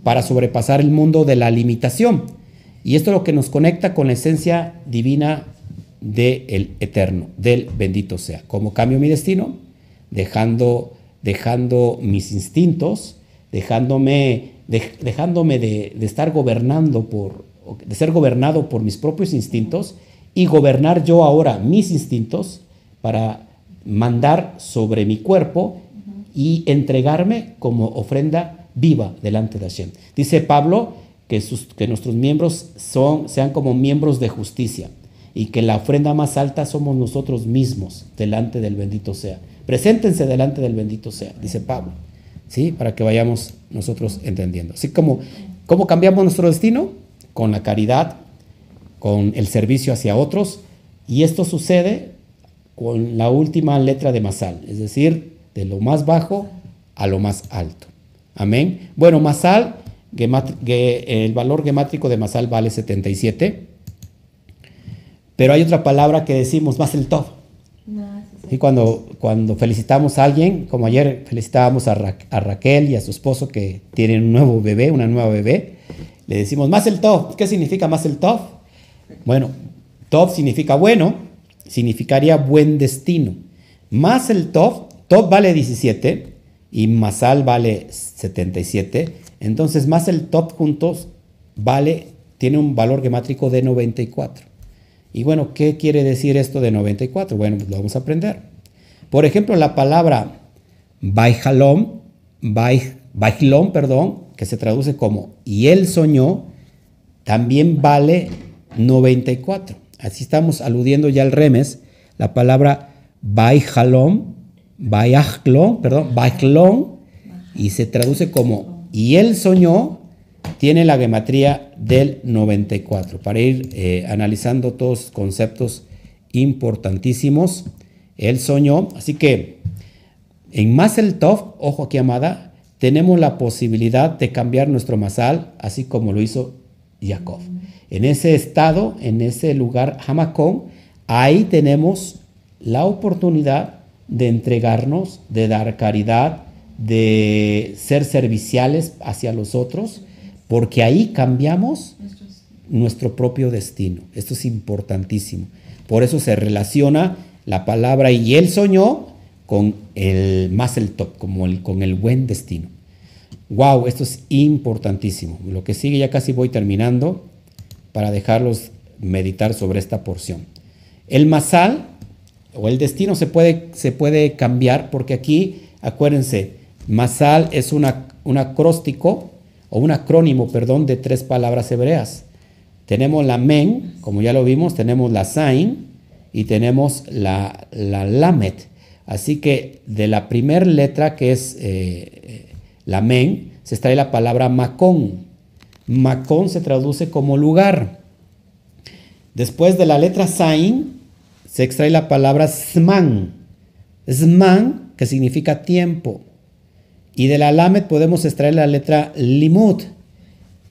para sobrepasar el mundo de la limitación. Y esto es lo que nos conecta con la esencia divina del eterno, del bendito sea. ¿Cómo cambio mi destino? Dejando, dejando mis instintos, dejándome, dejándome de, estar gobernando por, de ser gobernado por mis propios instintos y gobernar yo ahora mis instintos para mandar sobre mi cuerpo y entregarme como ofrenda viva delante de Hashem. Dice Pablo que, nuestros miembros son, sean como miembros de justicia y que la ofrenda más alta somos nosotros mismos delante del bendito sea. Preséntense delante del bendito sea, dice Pablo, ¿sí? Para que vayamos nosotros entendiendo. Así como, ¿cómo cambiamos nuestro destino? Con la caridad, con el servicio hacia otros, y esto sucede con la última letra de Masal, es decir, de lo más bajo a lo más alto. Amén. Bueno, Masal, el valor gemátrico de Masal vale 77. Pero hay otra palabra que decimos, más el top. Y cuando, cuando felicitamos a alguien, como ayer felicitábamos a, Raquel y a su esposo que tienen un nuevo bebé, una nueva bebé, le decimos más el top. ¿Qué significa más el top? Bueno, top significa bueno, significaría buen destino. más el Tov, Tov vale 17 y Masal vale 77, entonces más el Tov juntos vale, tiene un valor gemátrico de 94. Y bueno, ¿qué quiere decir esto de 94? Bueno, pues lo vamos a aprender. Por ejemplo, la palabra Baijalom, Baijalom, perdón, que se traduce como y él soñó, también vale 94. Así estamos aludiendo ya al remes, la palabra Baijalom, Baijalom, perdón, Baijalom, y se traduce como y él soñó, tiene la gematría del 94, para ir eh, analizando todos conceptos importantísimos. Él soñó, así que en Masel Tov, ojo aquí amada, tenemos la posibilidad de cambiar nuestro masal, así como lo hizo Jacob. En ese estado, en ese lugar, Hamacón, ahí tenemos la oportunidad de entregarnos, de dar caridad, de ser serviciales hacia los otros porque ahí cambiamos nuestro propio destino. Esto es importantísimo. Por eso se relaciona la palabra y él soñó con el más el top, como con el buen destino. Wow, esto es importantísimo. Lo que sigue ya casi voy terminando para dejarlos meditar sobre esta porción. El masal o el destino se puede, se puede cambiar porque aquí, acuérdense, masal es un acróstico o un acrónimo, perdón, de tres palabras hebreas. Tenemos la men, como ya lo vimos, tenemos la sain y tenemos la, la lamet. Así que de la primera letra, que es eh, la men, se extrae la palabra macón. Macón se traduce como lugar. Después de la letra sain, se extrae la palabra sman. Sman, que significa tiempo. Y de la lamet podemos extraer la letra limud,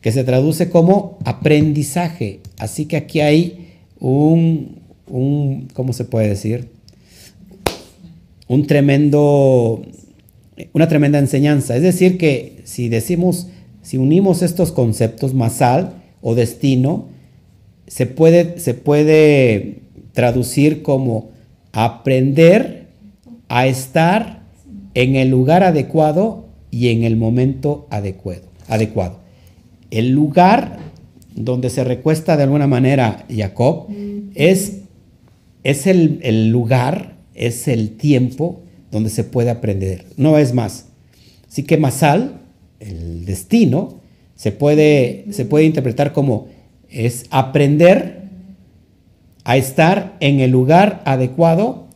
que se traduce como aprendizaje. Así que aquí hay un, un ¿cómo se puede decir? Un tremendo, una tremenda enseñanza. Es decir, que si decimos, si unimos estos conceptos, masal o destino, se puede, se puede traducir como aprender a estar en el lugar adecuado y en el momento adecuado. adecuado. El lugar donde se recuesta de alguna manera Jacob es, es el, el lugar, es el tiempo donde se puede aprender. No es más. Así que Masal, el destino, se puede, se puede interpretar como es aprender a estar en el lugar adecuado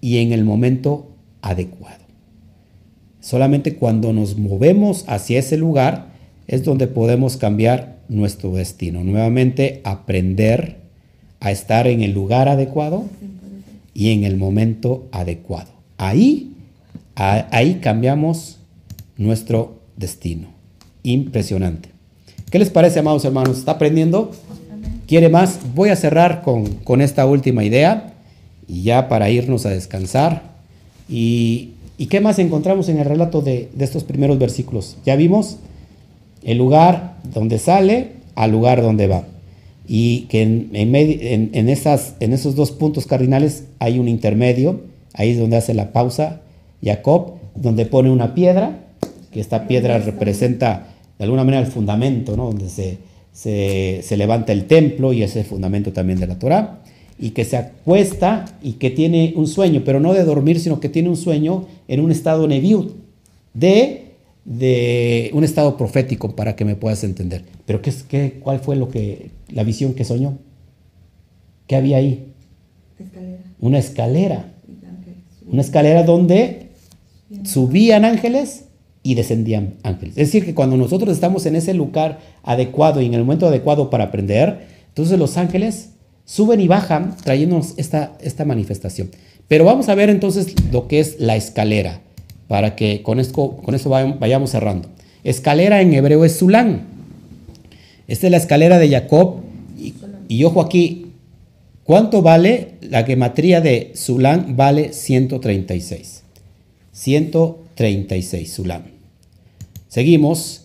y en el momento adecuado. Solamente cuando nos movemos hacia ese lugar es donde podemos cambiar nuestro destino. Nuevamente, aprender a estar en el lugar adecuado y en el momento adecuado. Ahí, ahí cambiamos nuestro destino. Impresionante. ¿Qué les parece, amados hermanos? ¿Está aprendiendo? ¿Quiere más? Voy a cerrar con, con esta última idea y ya para irnos a descansar. Y ¿Y qué más encontramos en el relato de, estos primeros versículos? Ya vimos el lugar donde sale al lugar donde va. Y que en, esas, en esos dos puntos cardinales hay un intermedio, ahí es donde hace la pausa Jacob, donde pone una piedra, que esta piedra representa de alguna manera el fundamento, ¿no? donde se, se, se levanta el templo y ese fundamento también de la Torah y que se acuesta y que tiene un sueño, pero no de dormir, sino que tiene un sueño en un estado neviud, de, de un estado profético, para que me puedas entender. Pero ¿qué, qué, ¿cuál fue lo que, la visión que soñó? ¿Qué había ahí? Escalera. Una escalera. Una escalera donde subían ángeles y descendían ángeles. Es decir, que cuando nosotros estamos en ese lugar adecuado y en el momento adecuado para aprender, entonces los ángeles suben y bajan trayéndonos esta, esta manifestación. Pero vamos a ver entonces lo que es la escalera, para que con esto, vayamos cerrando. Escalera en hebreo es Zulán. Esta es la escalera de Jacob. Y, ojo aquí, ¿cuánto vale? La gematría de Zulán vale 136. 136 Zulán. Seguimos.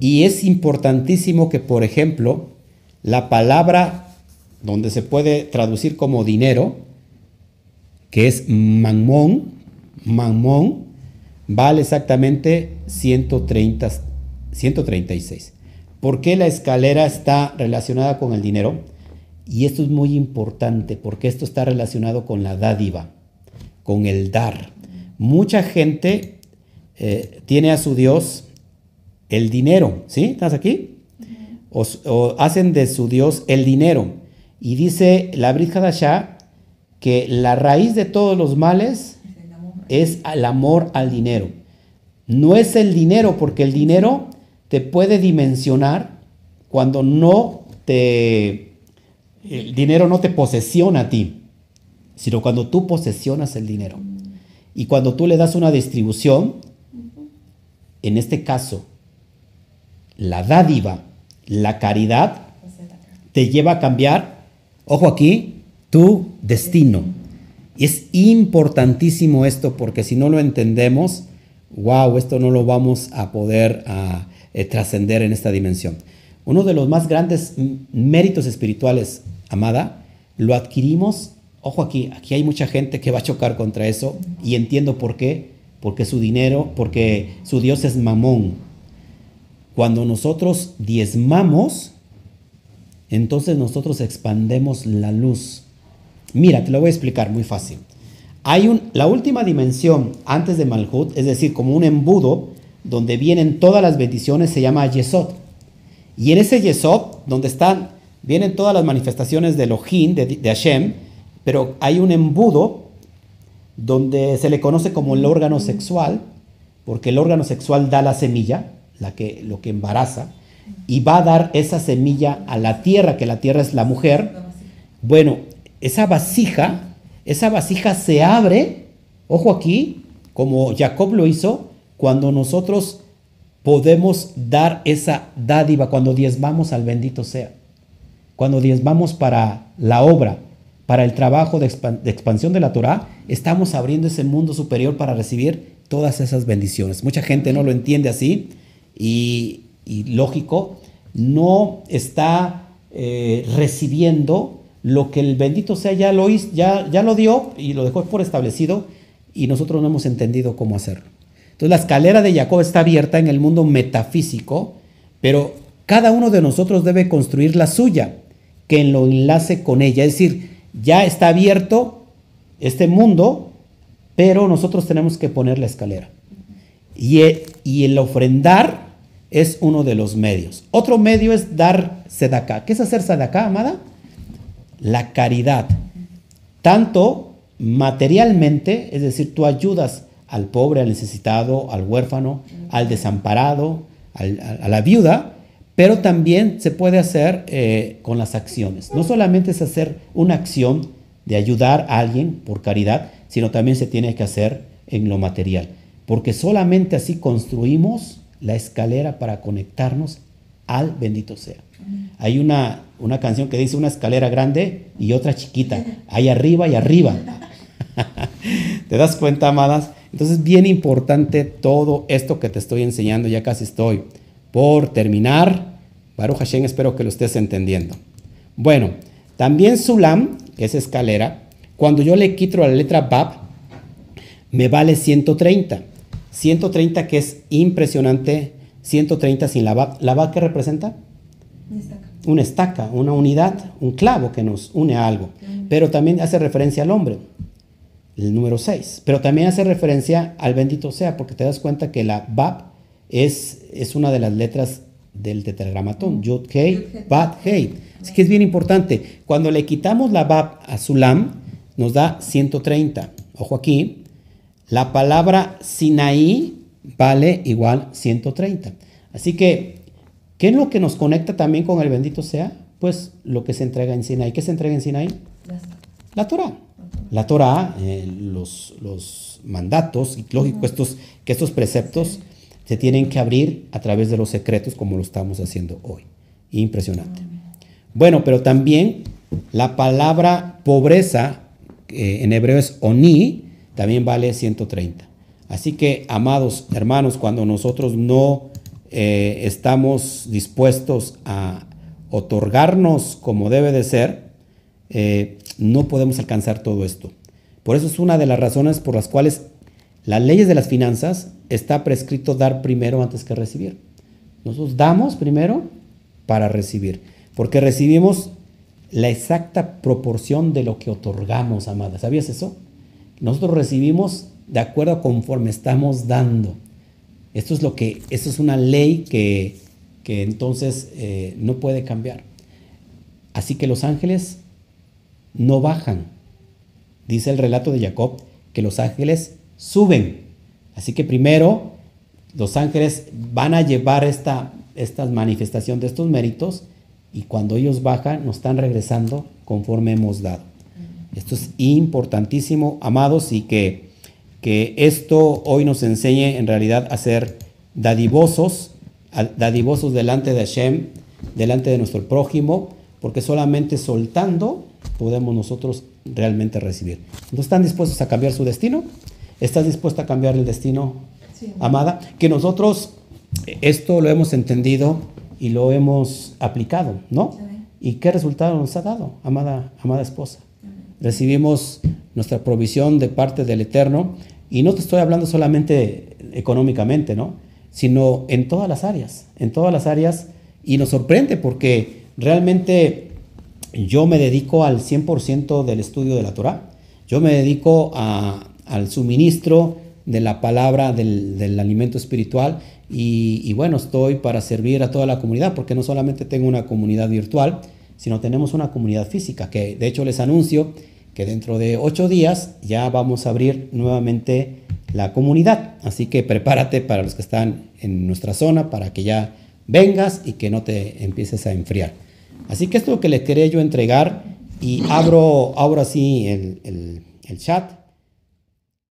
Y es importantísimo que, por ejemplo, la palabra donde se puede traducir como dinero, que es Mamón, Mamón, vale exactamente 130, 136. ¿Por qué la escalera está relacionada con el dinero? Y esto es muy importante porque esto está relacionado con la dádiva, con el dar. Mucha gente eh, tiene a su Dios el dinero, ¿sí? ¿Estás aquí? O, hacen de su Dios el dinero. Y dice la Brit Hadashah que la raíz de todos los males es el amor al dinero. No es el dinero, porque el dinero te puede dimensionar cuando no te... El dinero no te posesiona a ti, sino cuando tú posesionas el dinero. Y cuando tú le das una distribución, en este caso, la dádiva, la caridad, te lleva a cambiar, ojo aquí, tu destino. Y es importantísimo esto porque si no lo entendemos, wow, esto no lo vamos a poder ah, eh, trascender en esta dimensión. Uno de los más grandes méritos espirituales, amada, lo adquirimos, ojo aquí, aquí hay mucha gente que va a chocar contra eso y entiendo por qué, porque su dinero, porque su Dios es mamón. Cuando nosotros diezmamos, entonces nosotros expandemos la luz. Mira, te lo voy a explicar muy fácil. Hay un, la última dimensión antes de Malhut, es decir, como un embudo donde vienen todas las bendiciones, se llama Yesod. Y en ese Yesod, donde están, vienen todas las manifestaciones de Elohim, de, de Hashem, pero hay un embudo donde se le conoce como el órgano sexual, porque el órgano sexual da la semilla, la que, lo que embaraza, y va a dar esa semilla a la tierra, que la tierra es la mujer. Bueno, esa vasija, esa vasija se abre, ojo aquí, como Jacob lo hizo, cuando nosotros podemos dar esa dádiva, cuando diezmamos al bendito sea, cuando diezmamos para la obra, para el trabajo de, expansión de la Torah, estamos abriendo ese mundo superior para recibir todas esas bendiciones. Mucha gente no lo entiende así y, lógico, no está eh, recibiendo lo que el bendito sea ya lo, ya, ya lo dio y lo dejó por establecido y nosotros no hemos entendido cómo hacerlo. Entonces la escalera de Jacob está abierta en el mundo metafísico, pero cada uno de nosotros debe construir la suya, que lo enlace con ella. Es decir, ya está abierto este mundo, pero nosotros tenemos que poner la escalera. Y, y el ofrendar es uno de los medios. Otro medio es dar sedaká. ¿Qué es hacer sedaká, amada? La caridad, tanto materialmente, es decir, tú ayudas al pobre, al necesitado, al huérfano, al desamparado, a la viuda, pero también se puede hacer eh, con las acciones. No solamente es hacer una acción de ayudar a alguien por caridad, sino también se tiene que hacer en lo material, porque solamente así construimos la escalera para conectarnos al bendito sea. Hay una, una canción que dice una escalera grande y otra chiquita, ahí arriba y arriba. ¿Te das cuenta, amadas? Entonces, bien importante todo esto que te estoy enseñando, ya casi estoy por terminar. Baruch Hashem, espero que lo estés entendiendo. Bueno, también Sulam, que es escalera, cuando yo le quito la letra Bab, me vale 130. 130 que es impresionante, 130 sin la Bab. ¿La Bab qué representa? Una estaca, una unidad, un clavo que nos une a algo. Pero también hace referencia al hombre, el número 6. Pero también hace referencia al bendito sea, porque te das cuenta que la Bab es, es una de las letras del tetragramatón, Yud, Hei, Bat, Hei. Así que es bien importante. Cuando le quitamos la Bab a Sulam, nos da 130. Ojo aquí, la palabra Sinaí vale igual 130. Así que ¿Qué es lo que nos conecta también con el bendito sea? Pues lo que se entrega en Sinaí. ¿Qué se entrega en Sinaí? La Torah. La Torah, eh, los, los, mandatos, y lógico estos, que estos preceptos se tienen que abrir a través de los secretos como lo estamos haciendo hoy. Impresionante. Bueno, pero también la palabra pobreza, en hebreo es oni, también vale 130. Así que, amados hermanos, cuando nosotros no eh, estamos dispuestos a otorgarnos como debe de ser, eh, no podemos alcanzar todo esto. Por eso es una de las razones por las cuales las leyes de las finanzas está prescrito dar primero antes que recibir. Nosotros damos primero para recibir, porque recibimos la exacta proporción de lo que otorgamos, amada. ¿Sabías eso? Nosotros recibimos de acuerdo a conforme estamos dando. Esto es lo que, esto es una ley que, que entonces eh, no puede cambiar. Así que los ángeles no bajan. Dice el relato de Jacob que los ángeles suben. Así que primero los ángeles van a llevar esta, esta manifestación de estos méritos y cuando ellos bajan nos están regresando conforme hemos dado. Esto es importantísimo, amados, y que, que esto hoy nos enseñe en realidad a ser dadivosos, dadivosos delante de Hashem, delante de nuestro prójimo, porque solamente soltando podemos nosotros realmente recibir. ¿No están dispuestos a cambiar su destino? ¿Estás dispuesta a cambiar el destino, amada? Que nosotros esto lo hemos entendido y lo hemos aplicado, ¿no? ¿Y qué resultado nos ha dado, amada, amada esposa? Recibimos nuestra provisión de parte del Eterno y no te estoy hablando solamente económicamente, ¿no? Sino en todas las áreas, en todas las áreas y nos sorprende porque realmente yo me dedico al 100% del estudio de la Torah. Yo me dedico al suministro de la palabra del, alimento espiritual y, bueno, estoy para servir a toda la comunidad porque no solamente tengo una comunidad virtual, sino tenemos una comunidad física que de hecho les anuncio que dentro de ocho días ya vamos a abrir nuevamente la comunidad. Así que prepárate para los que están en nuestra zona para que ya vengas y que no te empieces a enfriar. Así que esto es lo que les quería yo entregar y abro ahora sí el, el chat